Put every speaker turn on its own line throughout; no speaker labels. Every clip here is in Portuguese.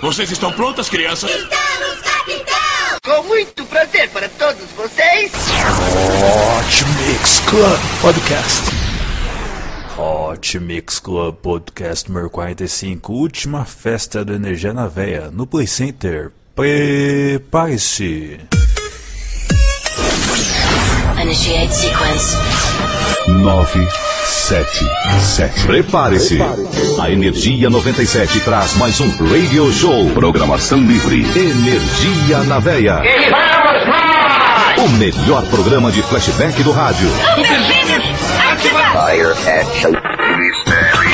Vocês estão prontas, crianças?
Estamos, capitão!
Com muito prazer para todos vocês.
Hot Mix Club Podcast. Hot Mix Club Podcast número 45, última festa do Energia na Veia, no Play Center. Prepare-se.
Initiate sequence.
9, 7, 7. Prepare-se. A Energia 97 traz mais um Radio Show. Programação livre. Energia na veia. O melhor programa de flashback do rádio.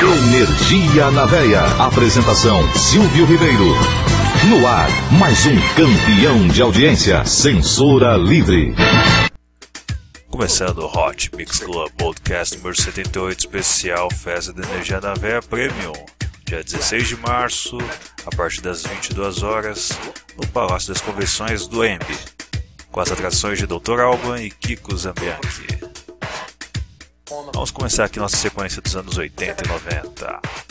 Energia na veia. Apresentação Silvio Ribeiro. No ar, mais um campeão de audiência. Censura livre.
Começando o Hot Mix Club Podcast número 78, especial Festa da Energia da Veia Premium, dia 16 de março, a partir das 22 horas, no Palácio das Convenções do EMB, com as atrações de Dr. Alban e Kiko Zambianchi. Vamos começar aqui nossa sequência dos anos 80 e 90.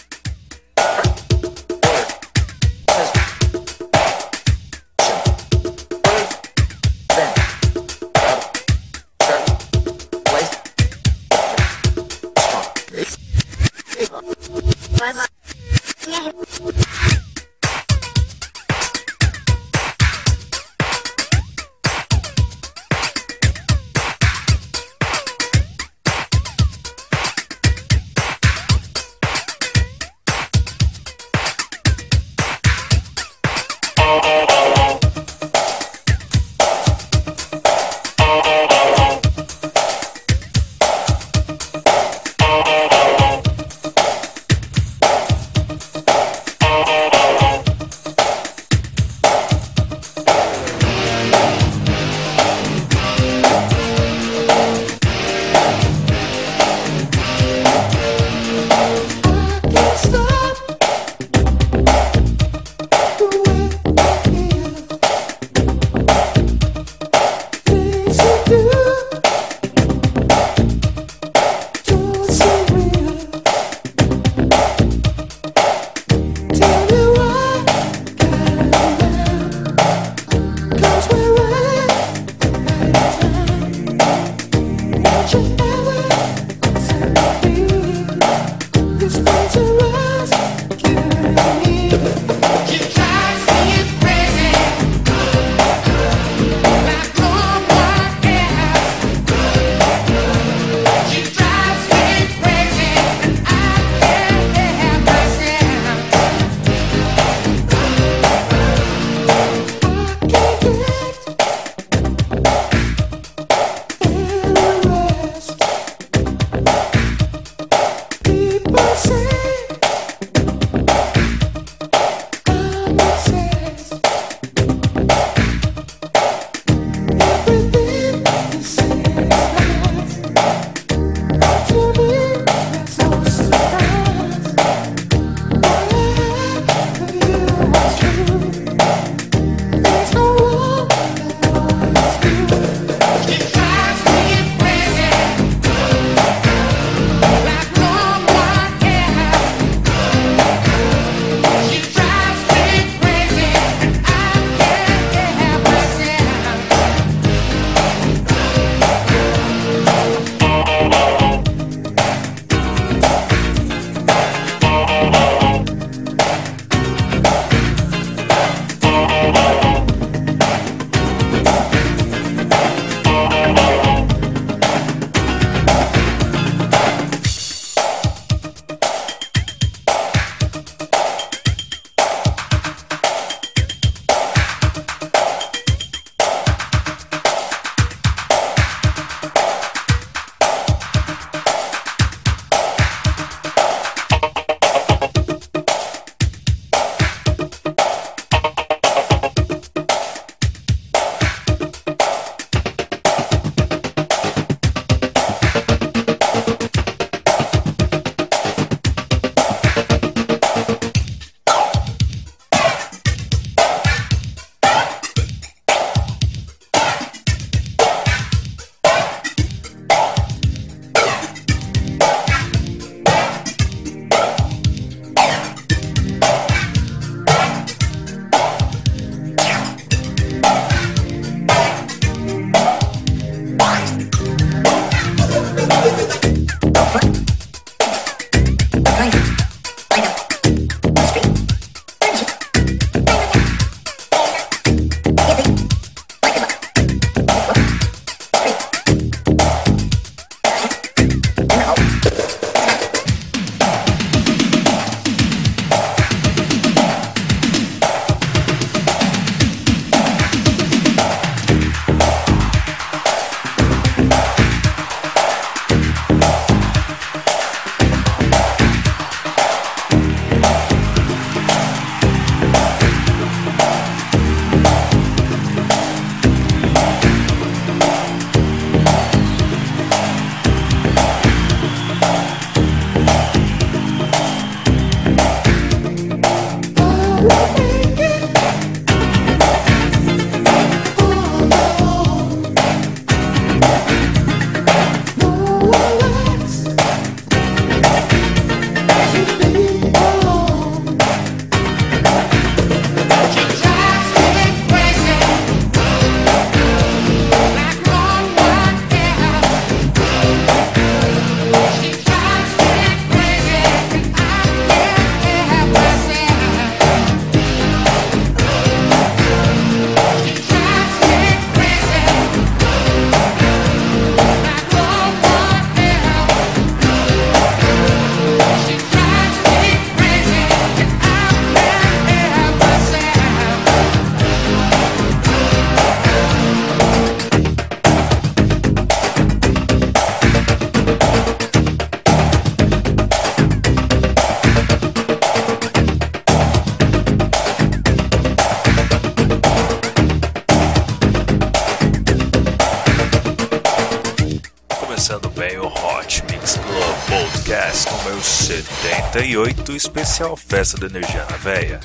78, especial Festa da Energia na Veia.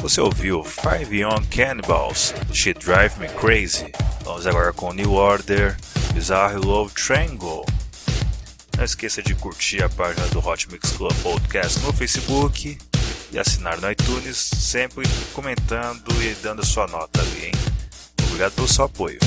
Você ouviu Five Young Cannibals, She Drive Me Crazy. Vamos agora com New Order, Bizarre Love Triangle. Não esqueça de curtir a página do Hot Mix Club Podcast no Facebook e assinar no iTunes, sempre comentando e dando sua nota ali, hein? Obrigado pelo seu apoio.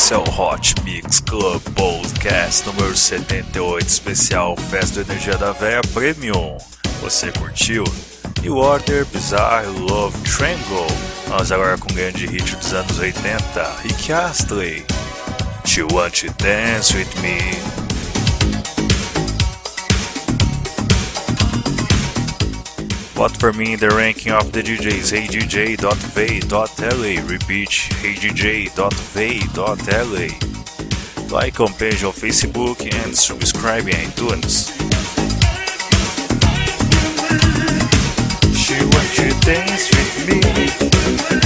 Esse é o Hot Mix Club Podcast número 78, especial Festa do Energia da Véia Premium. Você curtiu? E Water Bizarre Love Triangle. Nós agora com um grande hit dos anos 80, Rick Astley. You want to dance with me? But for me, the ranking of the DJs heyDJ.v.la, repeat heyDJ.v.la. Like on page on Facebook and subscribe on iTunes. She wants to dance with me.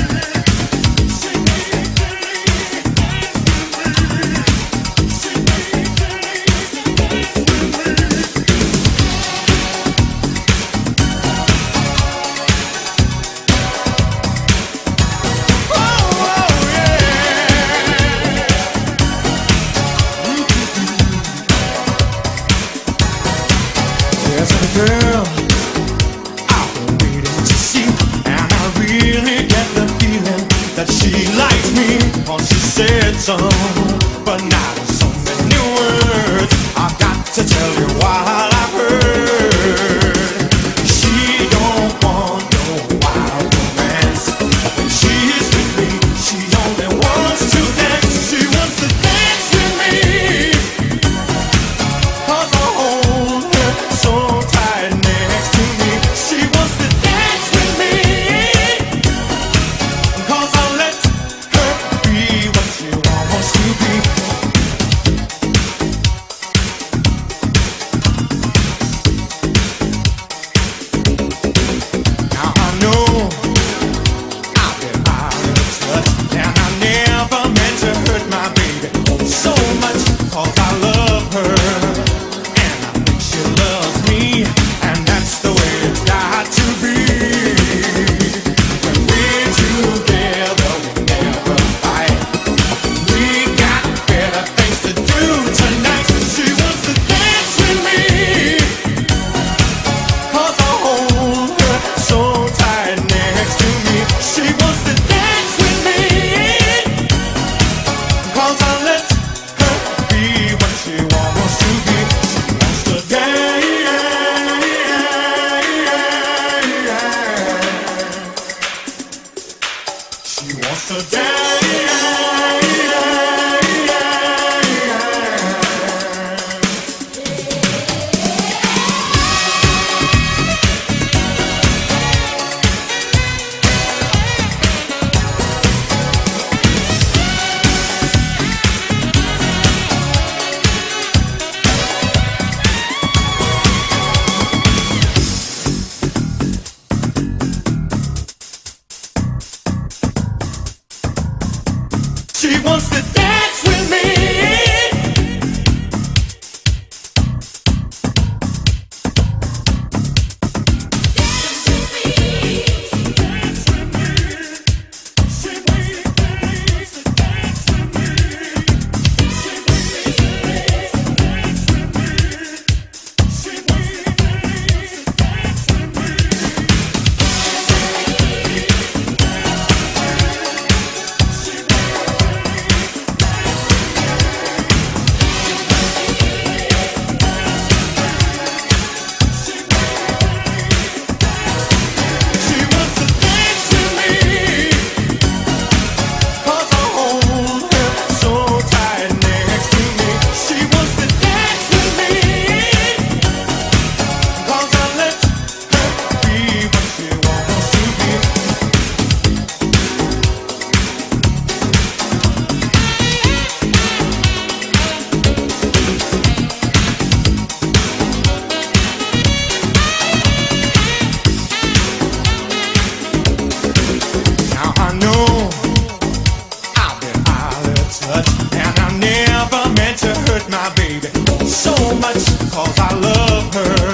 much, cause I love her.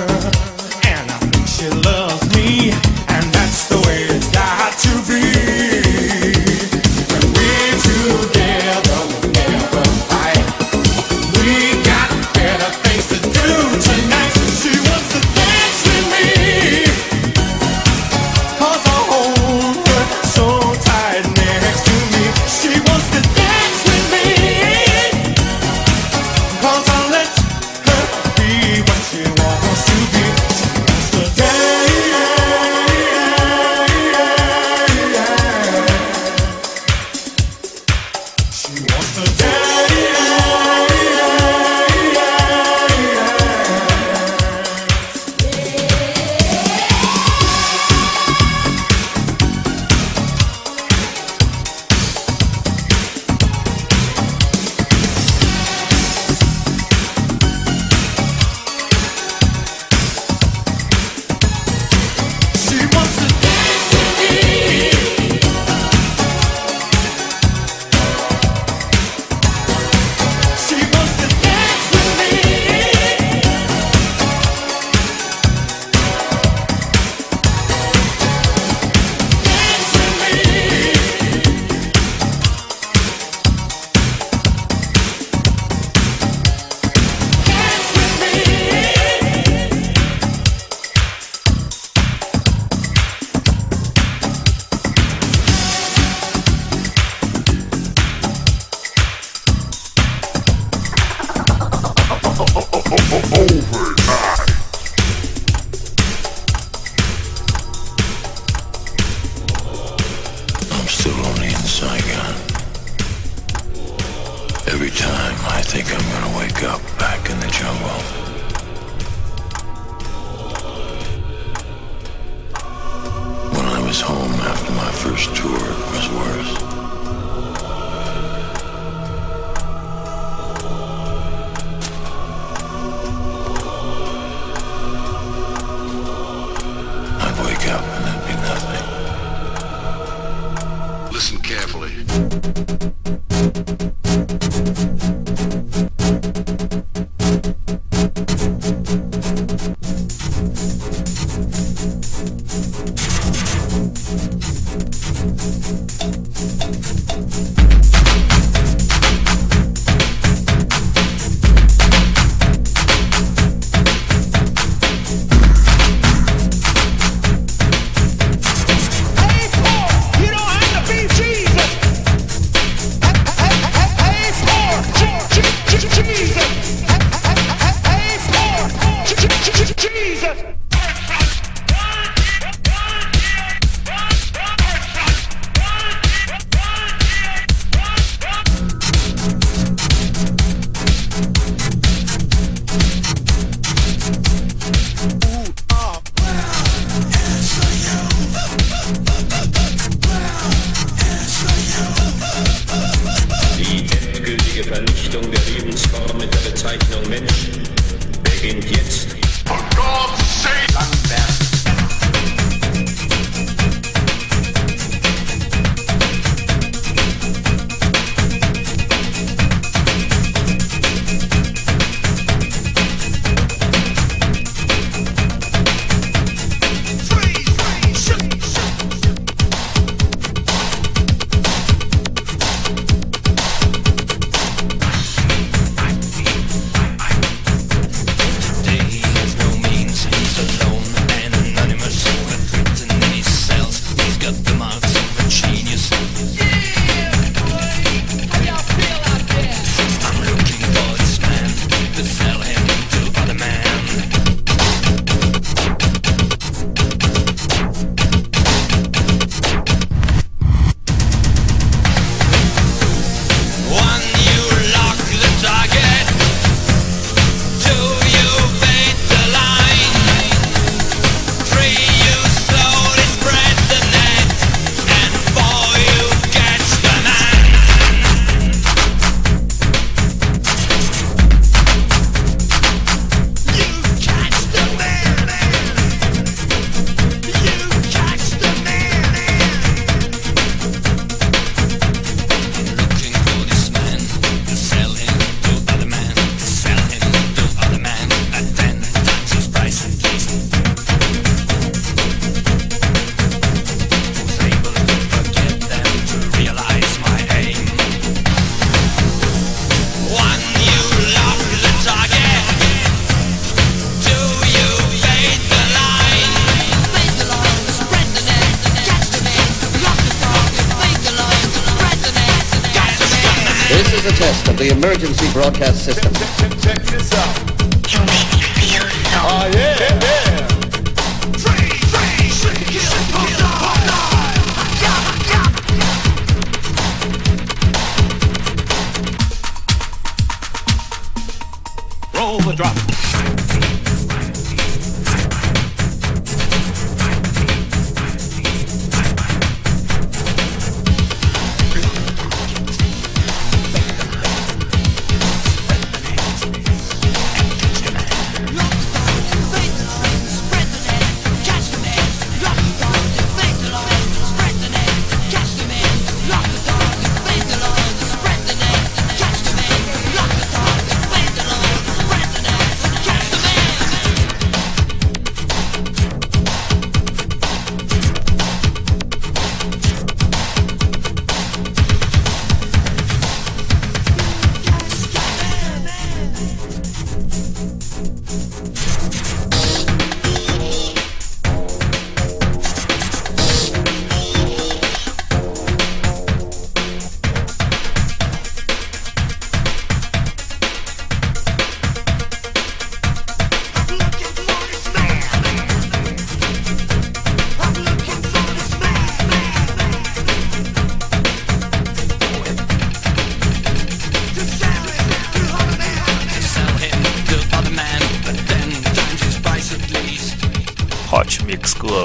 endgültige Vernichtung der Lebensform mit der Bezeichnung Mensch beginnt
jetzt. broadcast system.
Check, check, check this out. You make me feel so. Oh yeah. Yeah,
yeah.
Roll the drop.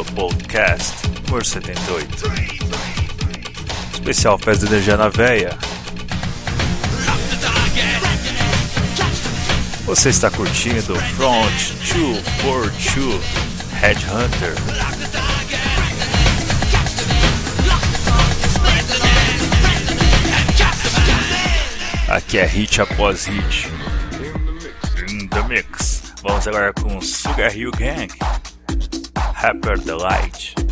Podcast número 78. Especial Festa de Energia na Véia. Você está curtindo Front 242 Headhunter. Aqui é hit após hit. In the mix. Vamos agora com Sugar Hill Gang. Harper the Light.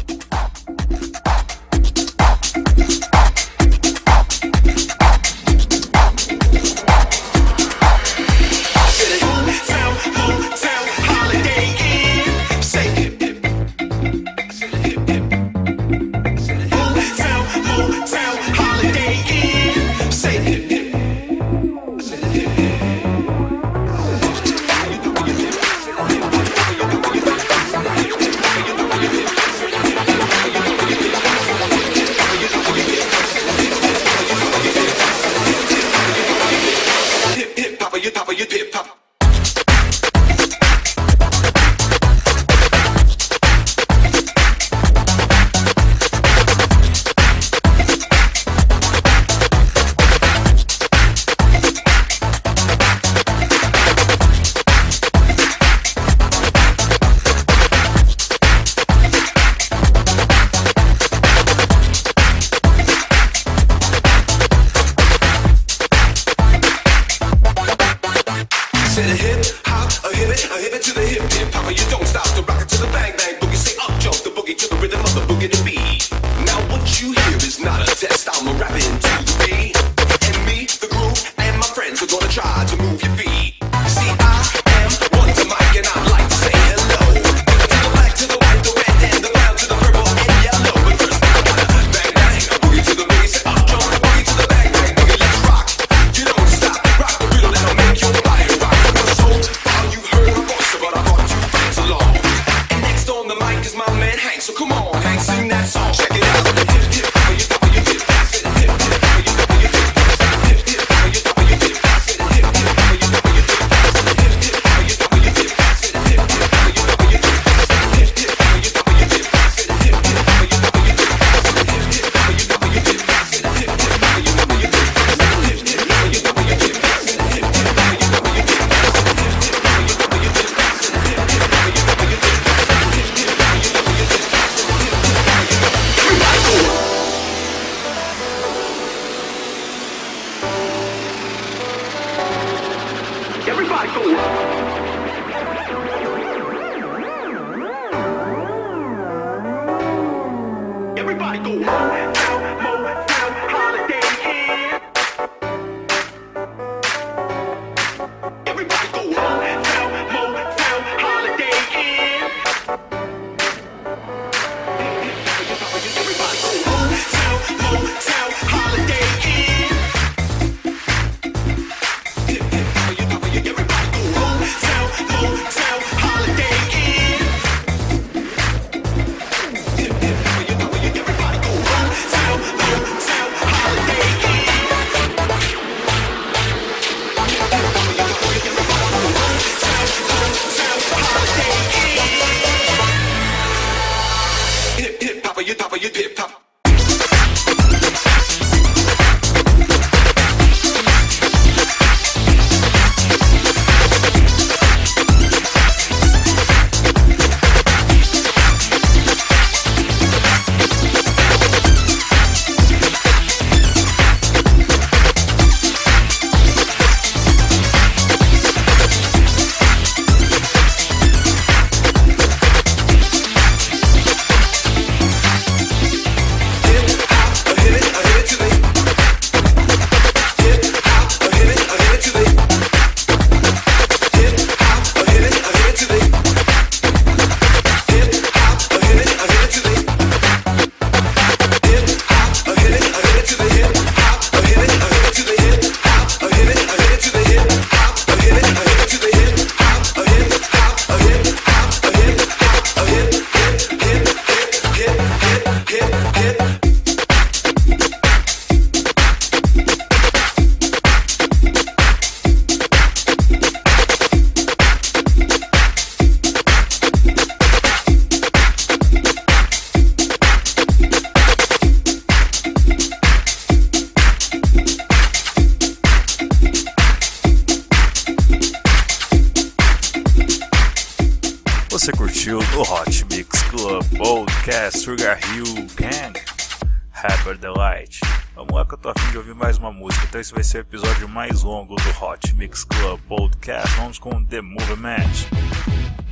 Esse vai ser o episódio mais longo do Hot Mix Club Podcast. Vamos com The Movement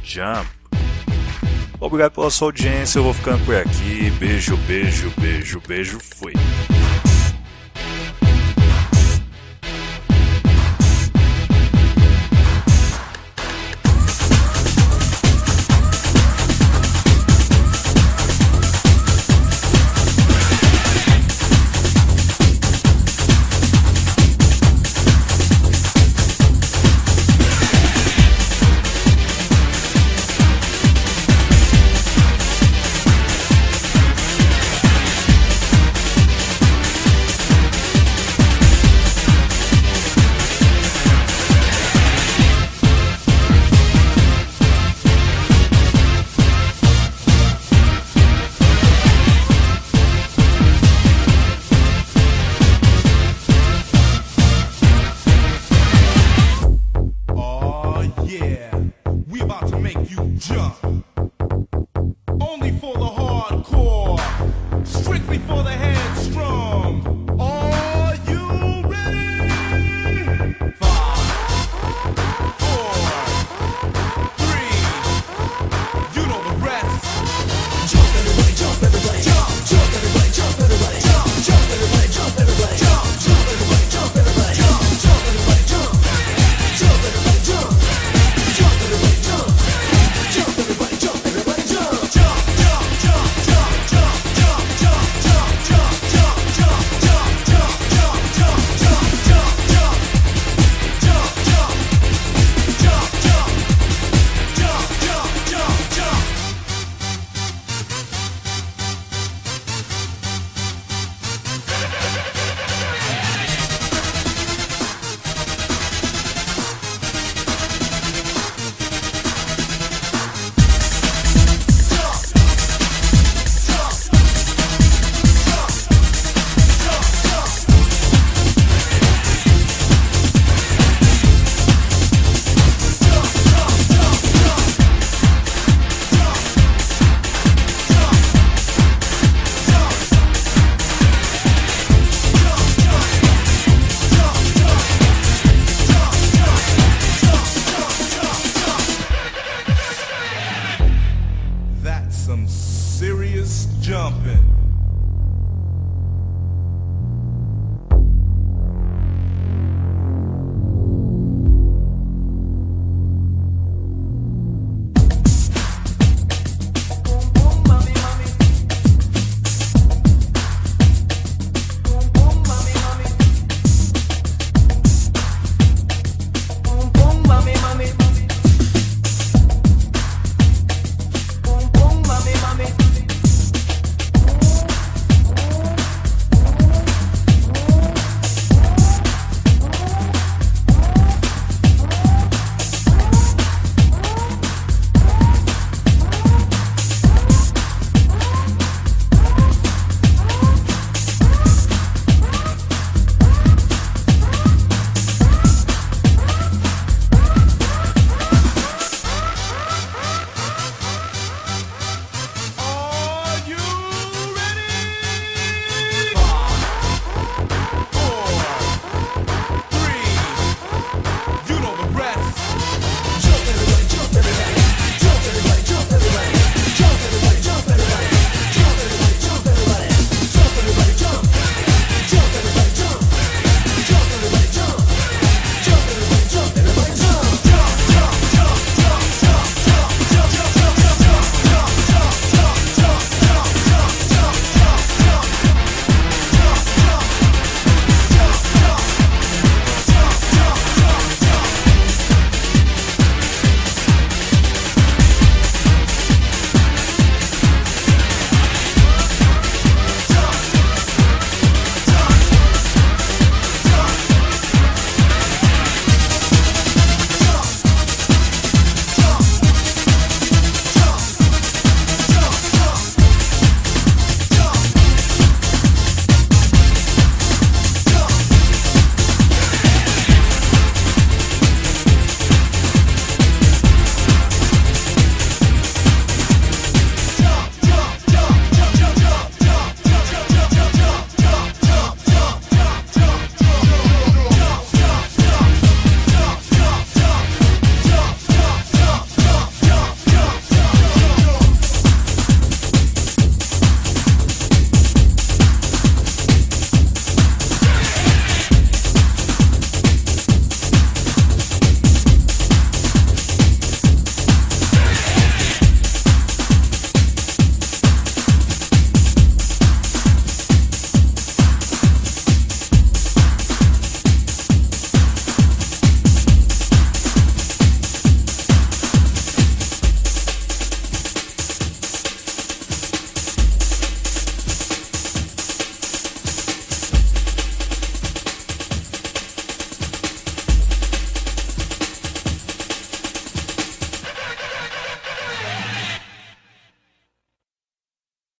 Jump. Obrigado pela sua audiência, eu vou ficando por aqui. Beijo, beijo, beijo, beijo, fui.